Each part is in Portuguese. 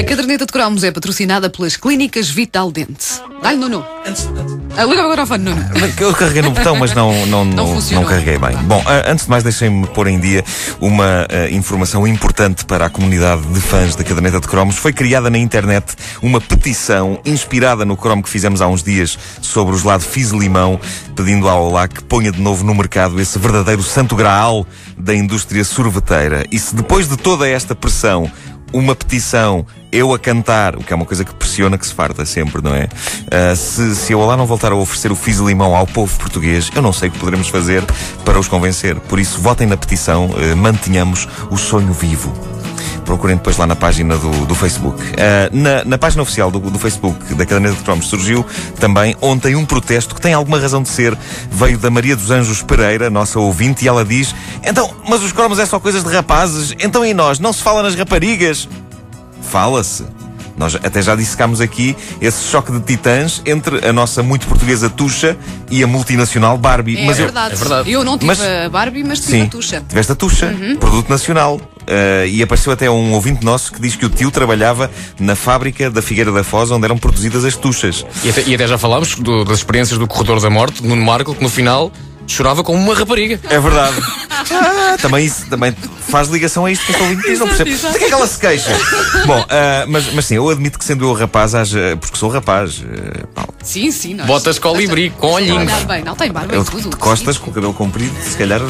A caderneta de cromos é patrocinada pelas Clínicas Vital Dente. Dá-lhe, Nuno. Ah, liga agora ao fone, Nuno. Eu carreguei no botão, mas não, não, não, não, carreguei bem. Bom, ah, antes de mais, deixem-me pôr em dia uma ah, informação importante para a comunidade de fãs da caderneta de cromos. Foi criada na internet uma petição inspirada no cromo que fizemos há uns dias sobre o gelado Fizz-Limão, pedindo ao Olá que ponha de novo no mercado esse verdadeiro santo graal da indústria sorveteira. E se depois de toda esta pressão uma petição, eu a cantar, o que é uma coisa que pressiona que se farta sempre, não é? Uh, se, se eu lá não voltar a oferecer o Fiz Limão ao povo português, eu não sei o que poderemos fazer para os convencer. Por isso, votem na petição, uh, mantenhamos o sonho vivo. Procurem depois lá na página do, do Facebook. Uh, na, na, página oficial do, do, Facebook da Caderneta de Cromos surgiu também ontem um protesto que tem alguma razão de ser. Veio da Maria dos Anjos Pereira, nossa ouvinte, e ela diz: Então, mas os cromos é só coisas de rapazes? Então e nós? Não se fala nas raparigas? Fala-se. Nós até já dissecámos aqui esse choque de titãs entre a nossa muito portuguesa Tuxa e a multinacional Barbie. É, mas verdade. Eu, é verdade. Eu não tive mas, a Barbie, mas tive sim, a Tuxa. Tiveste a Tuxa, uhum. produto nacional. Uh, e apareceu até um ouvinte nosso que diz que o tio trabalhava na fábrica da Figueira da Foz, onde eram produzidas as tuchas. E até, e até já falámos do, das experiências do Corredor da Morte, no Marco, que no final chorava como uma rapariga. É verdade. Ah, também isso também faz ligação a isto que o ouvinte diz, não percebo. De que é que ela se queixa? Bom, uh, mas, mas sim, eu admito que sendo eu rapaz, haja, porque sou rapaz. Uh, Paulo. Sim, sim. Nós, Botas colibri com olhinhos. Não, bem, não tem barba eu, tudo. De costas, sim. com o cabelo comprido, se calhar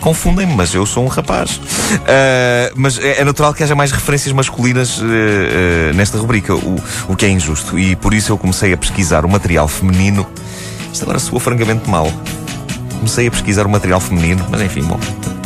confundem-me, mas eu sou um rapaz. Uh, mas é, é, natural que haja mais referências masculinas nesta rubrica, o, o que é injusto. E por isso eu comecei a pesquisar o material feminino. Isto agora soou francamente mal comecei a pesquisar o material feminino, mas enfim, bom,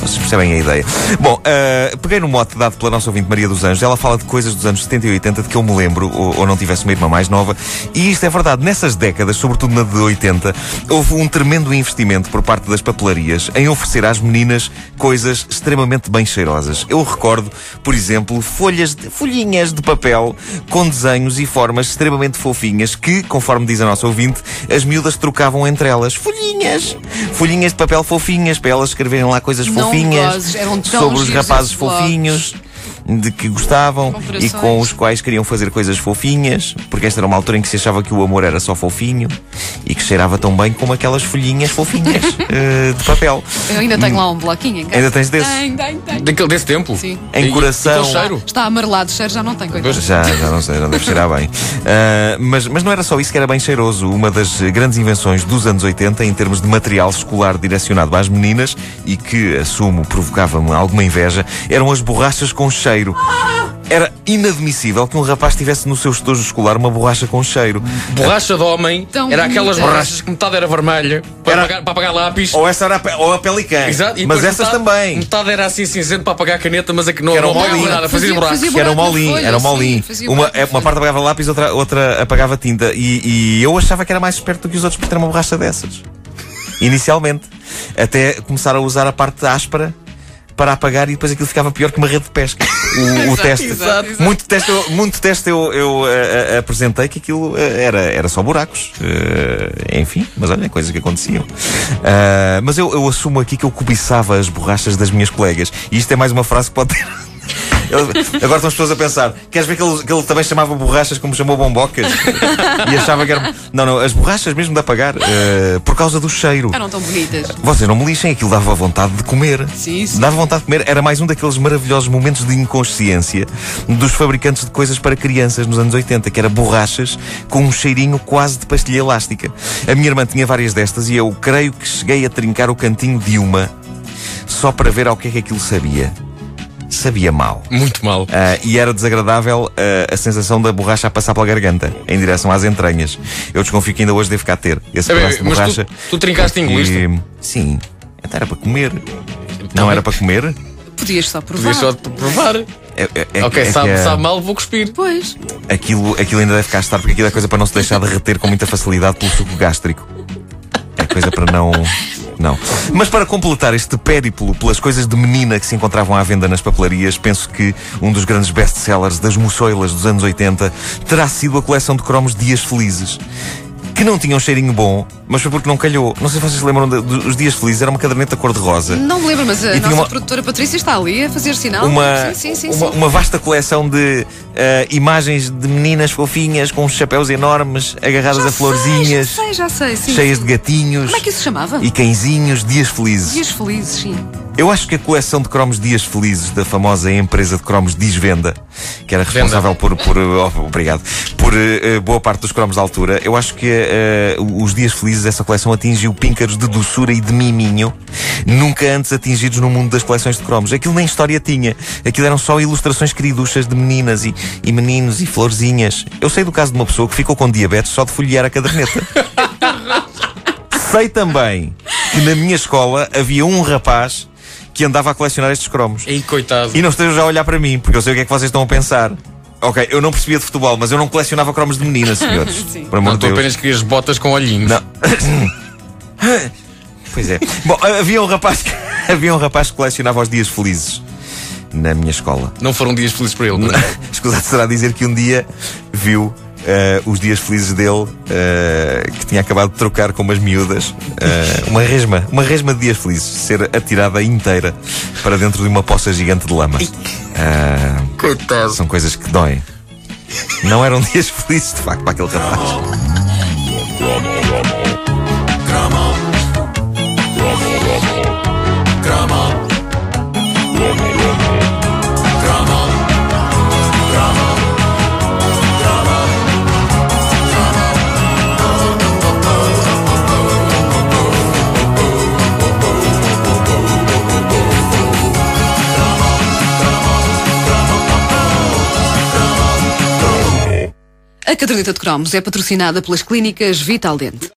vocês percebem a ideia. Bom, uh, peguei no mote dado pela nossa ouvinte Maria dos Anjos. Ela fala de coisas dos anos 70 e 80 de que eu me lembro, ou, ou não tivesse uma irmã mais nova. E isto é verdade. Nessas décadas, sobretudo na de 80, houve um tremendo investimento por parte das papelarias em oferecer às meninas coisas extremamente bem cheirosas. Eu recordo, por exemplo, folhas de, folhinhas de papel com desenhos e formas extremamente fofinhas que, conforme diz a nossa ouvinte, as miúdas trocavam entre elas. Folhinhas! Folhinhas de papel fofinhas para elas escreverem lá coisas fofinhas sobre os rapazes fofinhos de que gostavam e com os quais queriam fazer coisas fofinhas, porque esta era uma altura em que se achava que o amor era só fofinho e que cheirava tão bem como aquelas folhinhas fofinhas uh, de papel. Eu ainda tenho lá um bloquinho em casa. Ainda tens desse? Tenho, tenho, tenho. Daquele, desse tempo? Sim. Em e, coração. E cheiro? Está amarelado, cheiro já não tem, coisa. Já, já não sei, não deve cheirar bem. Uh, mas, mas não era só isso que era bem cheiroso. Uma das grandes invenções dos anos 80 em termos de material escolar direcionado às meninas e que, assumo, provocava-me alguma inveja, eram as borrachas com cheiro. Era inadmissível que um rapaz tivesse no seu estojo escolar uma borracha com cheiro. Borracha de homem Tão era aquelas bonita. borrachas que metade era vermelha para, Era- apagar, para apagar lápis. Ou essa era a, pe- ou a pelicã. Exato, e mas depois essas metade- também. Metade era assim cinzento para apagar a caneta, mas é que não Era um apagava nada, fazia, Fazia- buracos. fazia Que era um buraco na molinho, folha, era um sim, molinho. fazia Uma, buraco na é, uma folha. parte apagava lápis, outra, outra apagava tinta. E, e eu achava que era mais esperto do que os outros por ter uma borracha dessas. Inicialmente. Até começar a usar a parte áspera para apagar e depois aquilo ficava pior que uma rede de pesca. O, o teste. exato, exato. Muito teste, eu, muito teste eu, eu eh, eh, apresentei que aquilo eh, era, era só buracos. Eh, enfim, mas olha, coisas que aconteciam. Ah, mas eu, eu assumo aqui que eu cobiçava as borrachas das minhas colegas. E isto é mais uma frase que pode ter. Agora estão as pessoas a pensar: queres ver que ele, que ele também chamava borrachas como chamou bombocas? e achava que era. Não, não, as borrachas mesmo de apagar, eh, por causa do cheiro. Eram tão bonitas. Vocês não me lixem, aquilo dava vontade de comer. Sim, sim. Dava vontade de comer. Era mais um daqueles maravilhosos momentos de inconsciência dos fabricantes de coisas para crianças nos anos 80, que era borrachas com um cheirinho quase de pastilha elástica. A minha irmã tinha várias destas e eu creio que cheguei a trincar o cantinho de uma só para ver ao que é que aquilo sabia. Sabia mal. Muito mal. Ah, e era desagradável ah, a sensação da borracha a passar pela garganta, em direção às entranhas. Eu desconfio que ainda hoje devo cá ter esse É pedaço de mas tu- borracha. tu trincaste porque- engoliste? Sim. Até era para comer. Não era para comer? Podias só provar. Podia só provar. É, é- é- Ok, é que sabe, sabe mal, vou cuspir. Pois. Aquilo, aquilo ainda deve cá estar, porque aquilo é coisa para não se deixar derreter com muita facilidade pelo suco gástrico. É coisa para não. Não. Mas para completar este périplo pelas coisas de menina que se encontravam à venda nas papelarias, penso que um dos grandes best-sellers das moçoilas dos anos 80 terá sido a coleção de cromos Dias Felizes. Que não tinha um cheirinho bom, mas foi porque não calhou. Não sei se vocês se lembram dos Dias Felizes, era uma caderneta cor-de-rosa. Não me lembro, mas a E tinha nossa uma- produtora Patrícia está ali a fazer sinal. uma, Sim, sim, sim. uma, uma vasta coleção de eh, imagens de meninas fofinhas com uns chapéus enormes, agarradas Já a florzinhas, Sei, já sei, já sei. Cheias de gatinhos Como é que isso se chamava? e cãezinhos, dias felizes. Dias felizes, sim. Eu acho que a coleção de cromos Dias Felizes da famosa empresa de cromos Disvenda, que era responsável por, por oh, obrigado, por eh, boa parte dos cromos da altura, eu acho que eh, os Dias Felizes dessa coleção atingiu píncaros de doçura e de miminho, nunca antes atingidos no mundo das coleções de cromos. Aquilo nem história tinha. Aquilo eram só ilustrações queriduchas de meninas e, e meninos e florzinhas. Eu sei do caso de uma pessoa que ficou com diabetes só de folhear a caderneta. sei também que na minha escola havia um rapaz que andava a colecionar estes cromos. Ei, coitado. E não estejam já a olhar para mim, porque eu sei o que é que vocês estão a pensar. Ok, eu não percebia de futebol, mas eu não colecionava cromos de meninas, senhores. Sim. Por amor Não, de tu Deus. apenas querias botas com olhinhos. Não. pois é. Bom, havia um rapaz que, havia um rapaz que colecionava os dias felizes na minha escola. Não foram dias felizes para ele. não é? Escusado será dizer que um dia viu eh, os dias felizes dele, eh, que tinha acabado de trocar com umas miúdas, eh, uma resma, uma resma de dias felizes, ser atirada inteira para dentro de uma poça gigante de lama. Ah, Coitado. são coisas que doem. Não eram dias felizes, de facto, para aquele rapaz. A caderneta de cromos é patrocinada pelas clínicas Vital Dente.